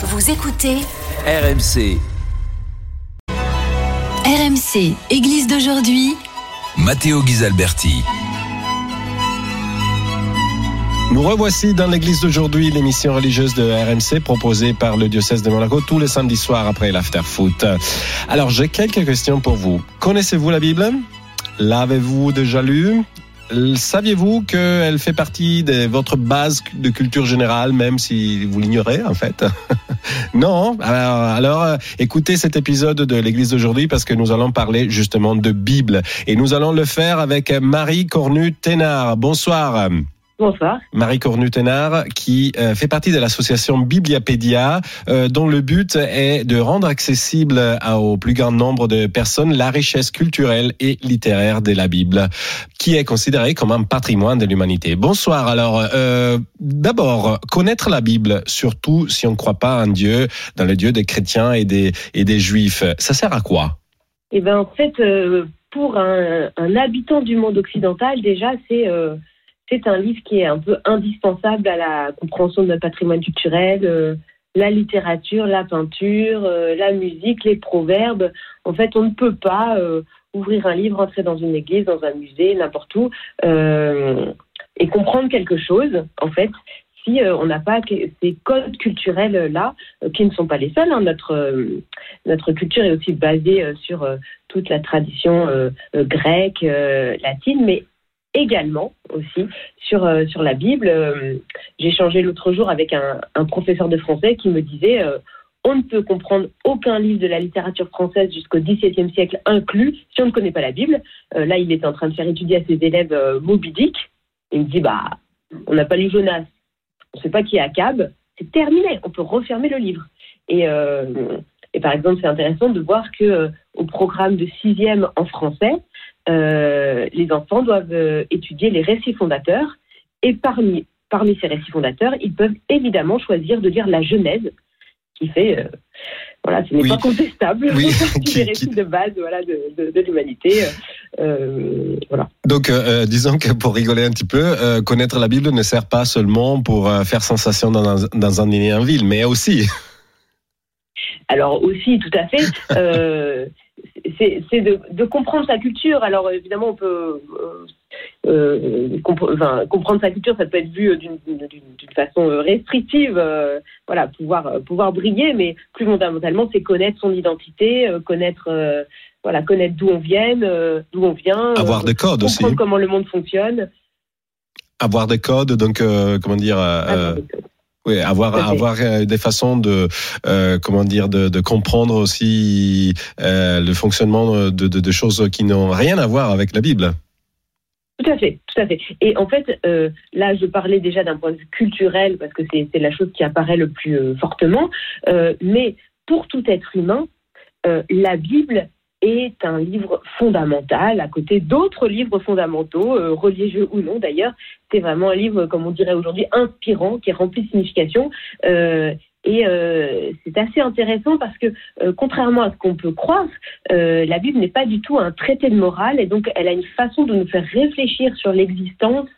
Vous écoutez RMC, RMC, Église d'aujourd'hui. Matteo Ghisalberti. Nous revoici dans l'église d'aujourd'hui, l'émission religieuse de RMC proposée par le diocèse de Monaco tous les samedis soirs après l'after foot. Alors, j'ai quelques questions pour vous. Connaissez-vous la Bible? L'avez-vous déjà lu? Saviez-vous qu'elle fait partie de votre base de culture générale, même si vous l'ignorez en fait? Non alors, euh, écoutez cet épisode de l'Église d'aujourd'hui parce que nous allons parler justement de Bible. Et nous allons le faire avec Marie Cornu-Ténard. Bonsoir. Bonsoir. Marie Cornu-Ténard, qui euh, fait partie de l'association Bibliapédia, euh, dont le but est de rendre accessible à- au plus grand nombre de personnes la richesse culturelle et littéraire de la Bible, qui est considérée comme un patrimoine de l'humanité. Bonsoir. Alors, euh, d'abord, connaître la Bible, surtout si on ne croit pas en Dieu, dans le Dieu des chrétiens et des, et des juifs, ça sert à quoi? Eh ben, en fait, euh, pour un, un habitant du monde occidental, déjà, c'est euh, c'est un livre qui est un peu indispensable à la compréhension de notre patrimoine culturel, euh, la littérature, la peinture, euh, la musique, les proverbes. En fait, on ne peut pas euh, ouvrir un livre, entrer dans une église, dans un musée, n'importe où, et comprendre quelque chose, en fait, si on n'a pas ces codes culturels-là, euh, qui ne sont pas les seuls. hein. Notre, notre culture est aussi basée sur toute la tradition grecque, latine, mais également aussi sur, euh, sur la Bible. Euh, J'ai échangé l'autre jour avec un, professeur de français qui me disait euh, on ne peut comprendre aucun livre de la littérature française jusqu'au XVIIe siècle inclus si on ne connaît pas la Bible. Euh, là, il était en train de faire étudier à ses élèves Moby Dick. Il me dit bah, on n'a pas lu Jonas, on ne sait pas qui est Akab, c'est terminé, on peut refermer le livre. Et, et par exemple, c'est intéressant de voir que au programme de sixième en français, les enfants doivent euh, étudier les récits fondateurs. Et parmi, parmi ces récits fondateurs, ils peuvent évidemment choisir de lire la Genèse, qui fait, euh, voilà, ce n'est Oui. pas contestable, Oui, qui- des récits qui- de base voilà, de, de, de l'humanité. Euh, voilà. Donc, euh, disons que pour rigoler un petit peu, euh, connaître la Bible ne sert pas seulement pour euh, faire sensation dans un, dans un dîner en ville, mais aussi. Alors aussi, tout à fait, euh, c'est de, de comprendre sa culture. Alors évidemment, on peut euh, euh, compre- enfin, comprendre sa culture, ça peut être vu d'une façon restrictive, euh, voilà, pouvoir pouvoir briller, mais plus fondamentalement, c'est connaître son identité, euh, connaître voilà, connaître d'où on vient, d'où on vient, Avoir des codes aussi. comprendre comment le monde fonctionne. Avoir des codes, donc, comment dire, oui, avoir, avoir euh, des façons de, euh, comment dire, de, de comprendre aussi euh, le fonctionnement de, de, de choses qui n'ont rien à voir avec la Bible. Tout à fait, tout à fait. Et en fait, euh, là, je parlais déjà d'un point de vue culturel parce que c'est c'est la chose qui apparaît le plus fortement. Mais pour tout être humain, la Bible est un livre fondamental à côté d'autres livres fondamentaux, euh, religieux ou non d'ailleurs. C'est vraiment un livre, comme on dirait aujourd'hui, inspirant, qui est rempli de signification. Euh, et euh, c'est assez intéressant parce que, contrairement à ce qu'on peut croire, la Bible n'est pas du tout un traité de morale et donc elle a une façon de nous faire réfléchir sur l'existence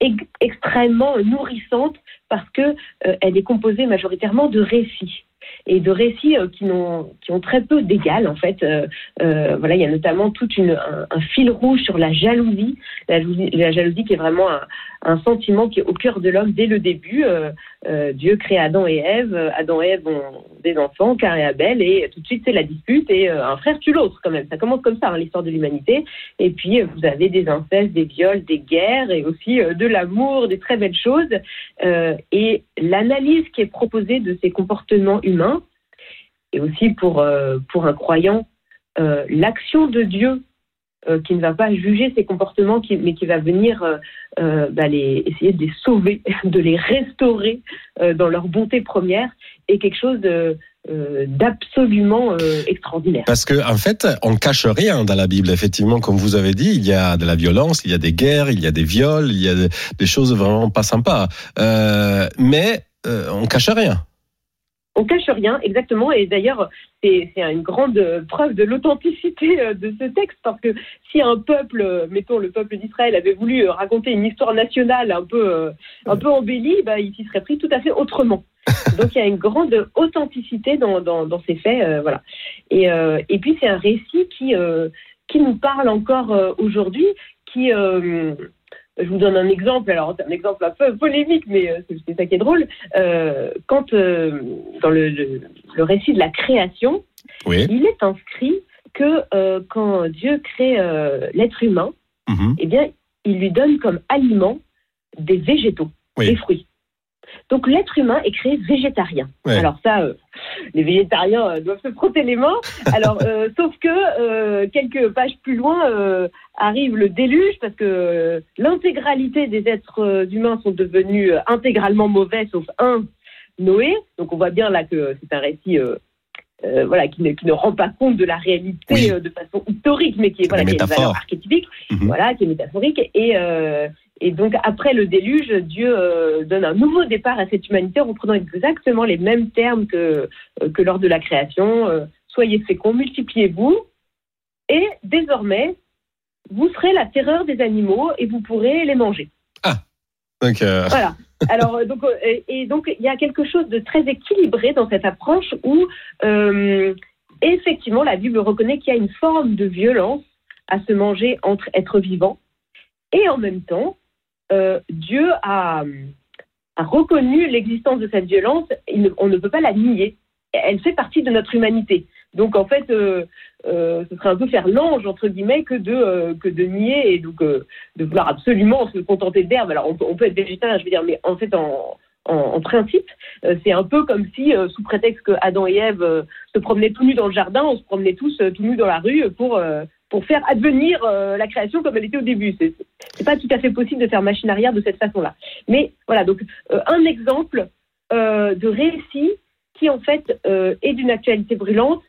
ex- extrêmement nourrissante parce que elle est composée majoritairement de récits et de récits euh, qui, ont très peu d'égal en fait. Euh, euh, voilà, il y a notamment toute une, un, fil rouge sur la jalousie, la jalousie, qui est vraiment un, sentiment qui est au cœur de l'homme dès le début. Dieu crée Adam et Ève, Adam et Ève ont des enfants, Cain et Abel, et tout de suite c'est la dispute et un frère tue l'autre quand même. Ça commence comme ça, hein, l'histoire de l'humanité. Et puis vous avez des incestes, des viols, des guerres et aussi de l'amour, des très belles choses. Et l'analyse qui est proposée de ces comportements humains, et aussi pour, euh, pour un croyant, euh, l'action de Dieu euh, qui ne va pas juger ces comportements, mais qui va venir bah, essayer de les sauver, de les restaurer dans leur bonté première, est quelque chose d'absolument extraordinaire. Parce que en fait, on cache rien dans la Bible. Effectivement, comme vous avez dit, il y a de la violence, il y a des guerres, il y a des viols, il y a de- des choses vraiment pas sympas. Mais on cache rien. On cache rien, exactement. Et d'ailleurs, c'est une grande preuve de l'authenticité euh, de ce texte, parce que si un peuple, euh, mettons le peuple d'Israël, avait voulu euh, raconter une histoire nationale un peu, un peu embellie, bah, il s'y serait pris tout à fait autrement. Donc il y a une grande authenticité dans, dans, dans ces faits, euh, voilà. Et, euh, et puis c'est un récit qui, euh, qui nous parle encore aujourd'hui, qui je vous donne un exemple, alors c'est un exemple un peu polémique, mais euh, c'est ça qui est drôle. Euh, quand euh, dans le, le, le récit de la création, Oui. il est inscrit que euh, quand Dieu crée l'être humain, Mhm. eh bien, il lui donne comme aliment des végétaux, Oui. des fruits. Donc l'être humain est créé végétarien. Ouais. Alors ça, euh, les végétariens euh, doivent se frotter les mains. Alors, euh, sauf que quelques pages plus loin arrive le déluge parce que l'intégralité des êtres humains sont devenus intégralement mauvais, sauf un, Noé. Donc on voit bien là que c'est un récit. euh, voilà, qui ne, qui ne rend pas compte de la réalité Oui. euh, de façon historique, mais qui est, voilà, qui a une valeur archétypique Mhm. voilà, qui est métaphorique. Et, euh, et donc, après le déluge, Dieu euh, donne un nouveau départ à cette humanité en reprenant exactement les mêmes termes que, euh, que lors de la création. Euh, soyez féconds, multipliez-vous. Et désormais, vous serez la terreur des animaux et vous pourrez les manger. Donc, euh, Voilà. Alors, donc, euh, et, et donc, il y a quelque chose de très équilibré dans cette approche où, euh, effectivement, la Bible reconnaît qu'il y a une forme de violence à se manger entre êtres vivants. Et en même temps, euh, Dieu a, reconnu l'existence de cette violence. On ne peut pas la nier. Elle fait partie de notre humanité. Donc, en fait, euh, euh, ce serait un peu faire l'ange, entre guillemets, que de, nier et donc de vouloir absolument se contenter d'herbe. Alors, on peut, être végétarien, je veux dire, mais en fait, en, en, principe, c'est un peu comme si, sous prétexte que Adam et Ève se promenaient tout nus dans le jardin, on se promenait tous tout nus dans la rue pour, pour faire advenir euh, la création comme elle était au début. C'est c'est pas tout à fait possible de faire machine arrière de cette façon-là. Mais voilà, donc euh, un exemple euh, de récit qui en fait est d'une actualité brûlante,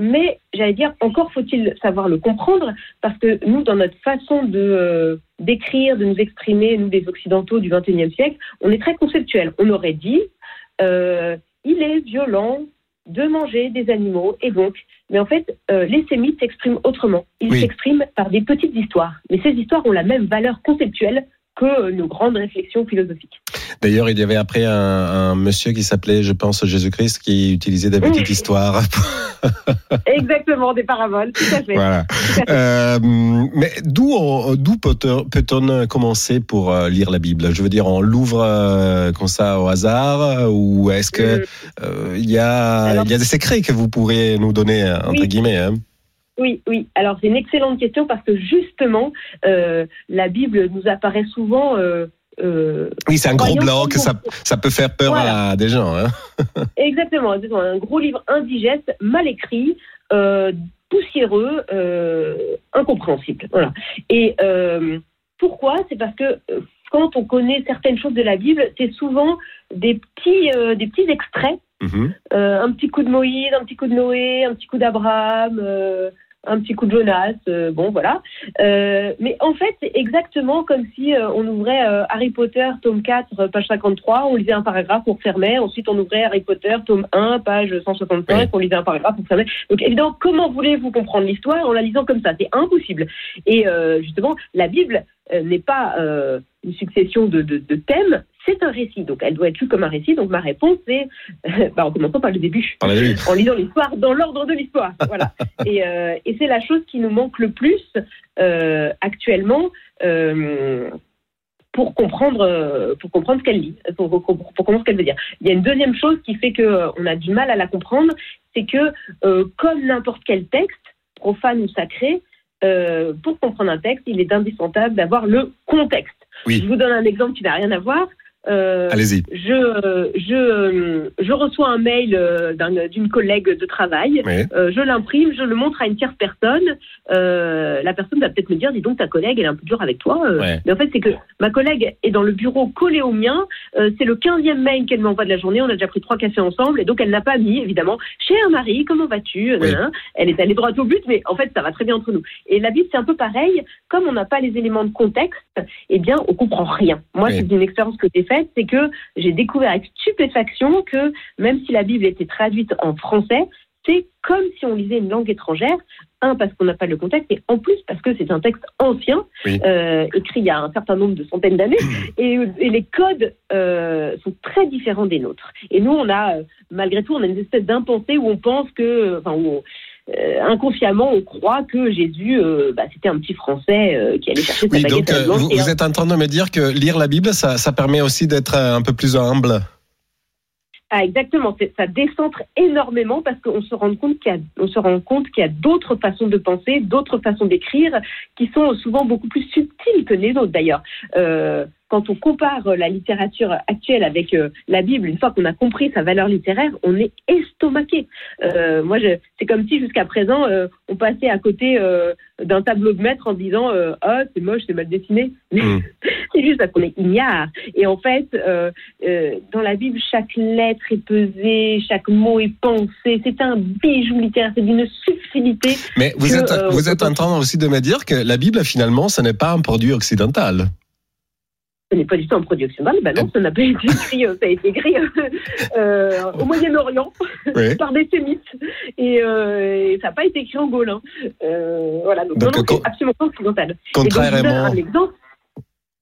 mais j'allais dire encore faut-il savoir le comprendre parce que nous, dans notre façon de d'écrire, de nous exprimer, nous les occidentaux du XXIe siècle, on est très conceptuel. On aurait dit il est violent de manger des animaux et donc, mais en fait, euh, les sémites s'expriment autrement. Ils Oui. s'expriment par des petites histoires, mais ces histoires ont la même valeur conceptuelle que nos grandes réflexions philosophiques. D'ailleurs, il y avait après un, un monsieur qui s'appelait, je pense, Jésus-Christ, qui utilisait des petites Oui. histoires. Exactement, des paraboles, tout à fait. voilà. Euh, mais d'où on- d'où peut-on commencer pour euh, lire la Bible? Je veux dire, on l'ouvre euh, comme ça au hasard ou est-ce que euh, il y a Alors- y a des secrets que vous pourriez nous donner entre Oui. guillemets hein? Oui, oui. Alors c'est une excellente question parce que justement, euh, la Bible nous apparaît souvent. euh, euh, Oui, c'est un gros comment- ça ça peut faire peur Voilà. à des gens. Hein exactement, un gros livre indigeste, mal écrit, euh, poussiéreux, euh, incompréhensible. Voilà. Et pourquoi? C'est parce que quand on connaît certaines choses de la Bible, c'est souvent des petits, des petits extraits Mhm. Euh, un petit coup de Moïse, un petit coup de Noé, un petit coup d'Abraham, un petit coup de Jonas, euh, bon voilà. Euh, mais en fait, c'est exactement comme si euh, on ouvrait euh, Harry Potter, tome 4, euh, page 53, on lisait un paragraphe, on refermait, ensuite on ouvrait Harry Potter, tome 1, page 165, Oui. on lisait un paragraphe, on refermait. Donc évidemment, comment voulez-vous comprendre l'histoire en la lisant comme ça? C'est impossible. Et euh, justement, la Bible euh, n'est pas euh, une succession de, de, de thèmes, c'est un récit. Donc elle doit être lue comme un récit. Donc ma réponse c'est, bah, en commençant par le début, en lisant l'histoire dans l'ordre de l'histoire. Voilà. et euh, et c'est la chose qui nous manque le plus euh, actuellement. euh, pour comprendre, euh, pour comprendre ce qu'elle lit, pour, pour, pour comprendre ce qu'elle veut dire. Il y a une deuxième chose qui fait que euh, on a du mal à la comprendre, c'est que euh, comme n'importe quel texte, profane ou sacré, euh, pour comprendre un texte, il est indispensable d'avoir le contexte. Oui. Je vous donne un exemple qui n'a rien à voir. Euh, Allez-y. je, je, je reçois un mail euh, d'un- d'une collègue de travail, Oui. euh, je l'imprime, je le montre à une tierce personne. Euh, la personne va peut-être me dire, dis donc, ta collègue, elle est un peu dure avec toi. Ouais. Mais en fait, c'est que ma collègue est dans le bureau collé au mien. C'est le 15e mail qu'elle m'envoie de la journée. On a déjà pris trois cafés ensemble. Et donc, elle n'a pas mis, évidemment, cher Marie, comment vas-tu Oui. Nanana. Elle est allée droit au but, mais en fait, ça va très bien entre nous. Et la Bible, c'est un peu pareil. Comme on n'a pas les éléments de contexte, eh bien, on comprend rien. Moi, Oui. c'est une expérience que j'ai faite, c'est que j'ai découvert avec stupéfaction que même si la Bible était traduite en français, c'est comme si on lisait une langue étrangère. Un, parce qu'on n'a pas le contexte, et en plus parce que c'est un texte ancien, Oui. euh, écrit il y a un certain nombre de centaines d'années, et, et les codes euh, sont très différents des nôtres. Et nous, on a, euh, malgré tout, on a une espèce d'impensée où on pense que, enfin, où on- euh, inconsciemment, on croit que Jésus, euh, bah, c'était un petit Français euh, qui allait chercher sa Oui, baguette donc à vous, êtes en train de me dire que lire la Bible, ça, ça permet aussi d'être un peu plus humble. Ah, exactement. Ça décentre énormément parce qu'on se rend compte qu'il y a, on se rend compte qu'il y a d'autres façons de penser, d'autres façons d'écrire qui sont souvent beaucoup plus subtiles que les autres d'ailleurs. Euh, quand on compare la littérature actuelle avec euh, la Bible, une fois qu'on a compris sa valeur littéraire, on est estomaqué. Euh, moi, c'est comme si jusqu'à présent, euh, on passait à côté euh, d'un tableau de maître en disant euh, ah c'est moche, c'est mal dessiné. Mm. c'est juste parce qu'on est ignare. Et en fait, euh, euh, dans la Bible, chaque lettre est pesée, chaque mot est pensé. C'est un bijou littéraire, c'est d'une subtilité. Mais vous Que, êtes, euh, vous êtes en train aussi de me dire que la Bible, finalement, ce n'est pas un produit occidental. Ce n'est pas du tout un produit occidental. Ben non, ça n'a pas été écrit, euh, ça a été écrit euh, euh, au Moyen-Orient Oui. par des sémites. Et, euh, et ça n'a pas été écrit en gaulin. Euh, voilà, donc, Donc, non, non, quand- c'est absolument pas occidental. Et donc, je vous donne Contrairement,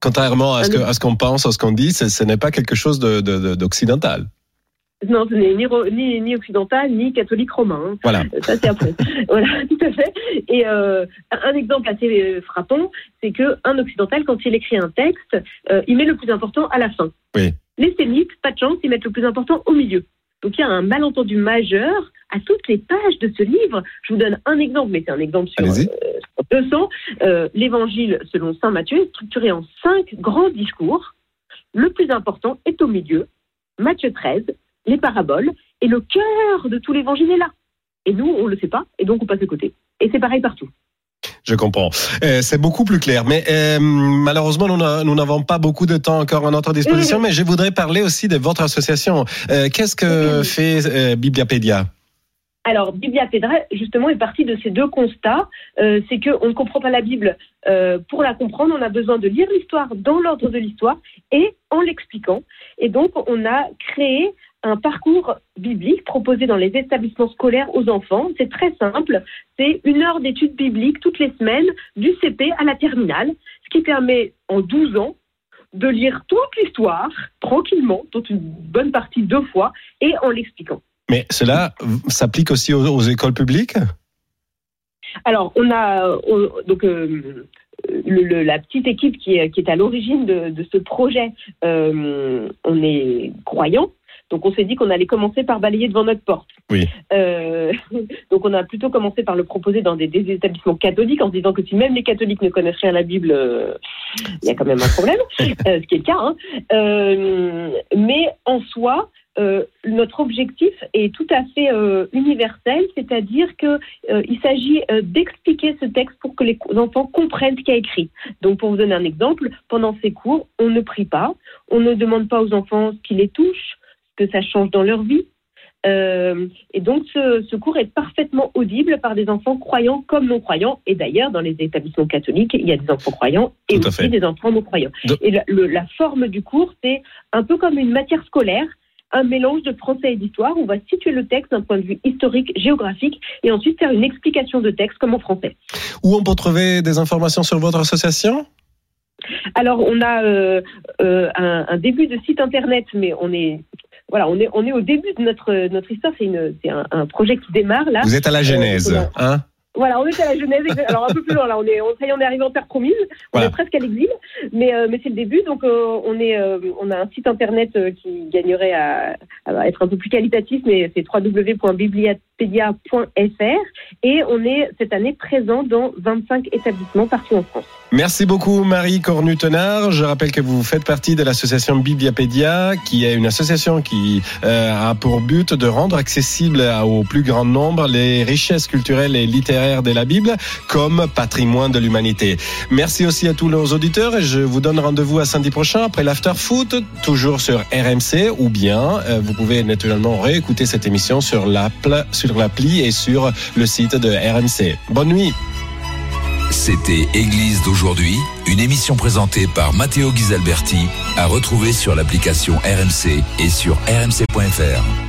contrairement à ce qu'on pense, à ce qu'on dit, ce, ce n'est pas quelque chose de- de- de- d'occidental. Non, ce n'est ni, ro- ni, ni occidental, ni catholique romain. hein. Voilà. Ça, c'est après. voilà, tout à fait. Et euh, un exemple assez euh, frappant, c'est que un occidental, quand il écrit un texte, euh, il met le plus important à la fin. Oui. Les sémites, pas de chance, ils mettent le plus important au milieu. Donc il y a un malentendu majeur à toutes les pages de ce livre. Je vous donne un exemple, mais c'est un exemple sur, euh, sur 200. Euh, L'évangile, selon saint Matthieu, est structuré en cinq grands discours. Le plus important est au milieu, Matthieu 13, les paraboles, et le cœur de tout l'évangile est là. Et nous, on ne le sait pas, et donc on passe de côté. Et c'est pareil partout. Je comprends. Euh, c'est beaucoup plus clair. Mais euh, malheureusement, nous n'a- nous n'avons pas beaucoup de temps encore à notre disposition. Mais je voudrais parler aussi de votre association. Euh, Qu'est-ce que fait Bibliapédia Alors, Biblia Pedra, justement, est partie de ces deux constats. C'est qu'on ne comprend pas la Bible. Pour la comprendre, on a besoin de lire l'histoire dans l'ordre de l'histoire et en l'expliquant. Et donc, on a créé un parcours biblique proposé dans les établissements scolaires aux enfants. C'est très simple. C'est une heure d'études bibliques toutes les semaines, du CP à la terminale, ce qui permet en 12 ans de lire toute l'histoire tranquillement, dont une bonne partie deux fois, et en l'expliquant. Mais cela s'applique aussi aux, aux écoles publiques? Alors, on a donc euh, le- le- la petite équipe qui est, qui est à l'origine de, de ce projet. euh, on est croyants. Donc on s'est dit qu'on allait commencer par balayer devant notre porte. Oui. Euh, donc on a plutôt commencé par le proposer dans des, des établissements catholiques en se disant que si même les catholiques ne connaissent rien à la Bible, euh, il y a quand même un problème, euh, ce qui est le cas. hein. Euh, mais en soi, notre objectif est tout à fait universel, c'est-à-dire que euh, il s'agit d'expliquer ce texte pour que les enfants comprennent ce qu'il y a écrit. Donc, pour vous donner un exemple, pendant ces cours, on ne prie pas, on ne demande pas aux enfants ce qui les touche, que ça change dans leur vie. Euh, et donc, ce, ce cours est parfaitement audible par des enfants croyants comme non croyants. Et d'ailleurs, dans les établissements catholiques, il y a des enfants croyants et Tout aussi des enfants non croyants. De- Et la, le- la forme du cours, c'est un peu comme une matière scolaire un mélange de français et d'histoire. On va situer le texte d'un point de vue historique, géographique, et ensuite faire une explication de texte comme en français. Où on peut trouver des informations sur votre association? Alors, on a euh, euh, un, un début de site internet, mais on est voilà, on est on est au début de notre notre histoire. C'est une c'est un, un projet qui démarre là. Vous êtes à la genèse, Euh, hein? Voilà, on est à la Genèse. Alors un peu plus loin là. On est on, ça y est, on est arrivé en terre promise. On est presque à l'exil, mais euh, mais c'est le début. Donc euh, on est euh, on a un site internet qui gagnerait à, à être un peu plus qualitatif, mais c'est www.bibliapedia.fr et on est cette année présent dans 25 établissements partout en France. Merci beaucoup Marie Cornu-Tenard. Je rappelle que vous faites partie de l'association Bibliapédia, qui est une association qui euh, a pour but de rendre accessible au plus grand nombre les richesses culturelles et littéraires de la Bible comme patrimoine de l'humanité. Merci aussi à tous nos auditeurs et je vous donne rendez-vous à samedi prochain après l'after foot, toujours sur RMC ou bien euh, vous pouvez naturellement réécouter cette émission sur l'appli sur l'appli et sur le site de RMC. Bonne nuit. C'était Église d'aujourd'hui, une émission présentée par Matteo Ghisalberti, à retrouver sur l'application RMC et sur rmc.fr.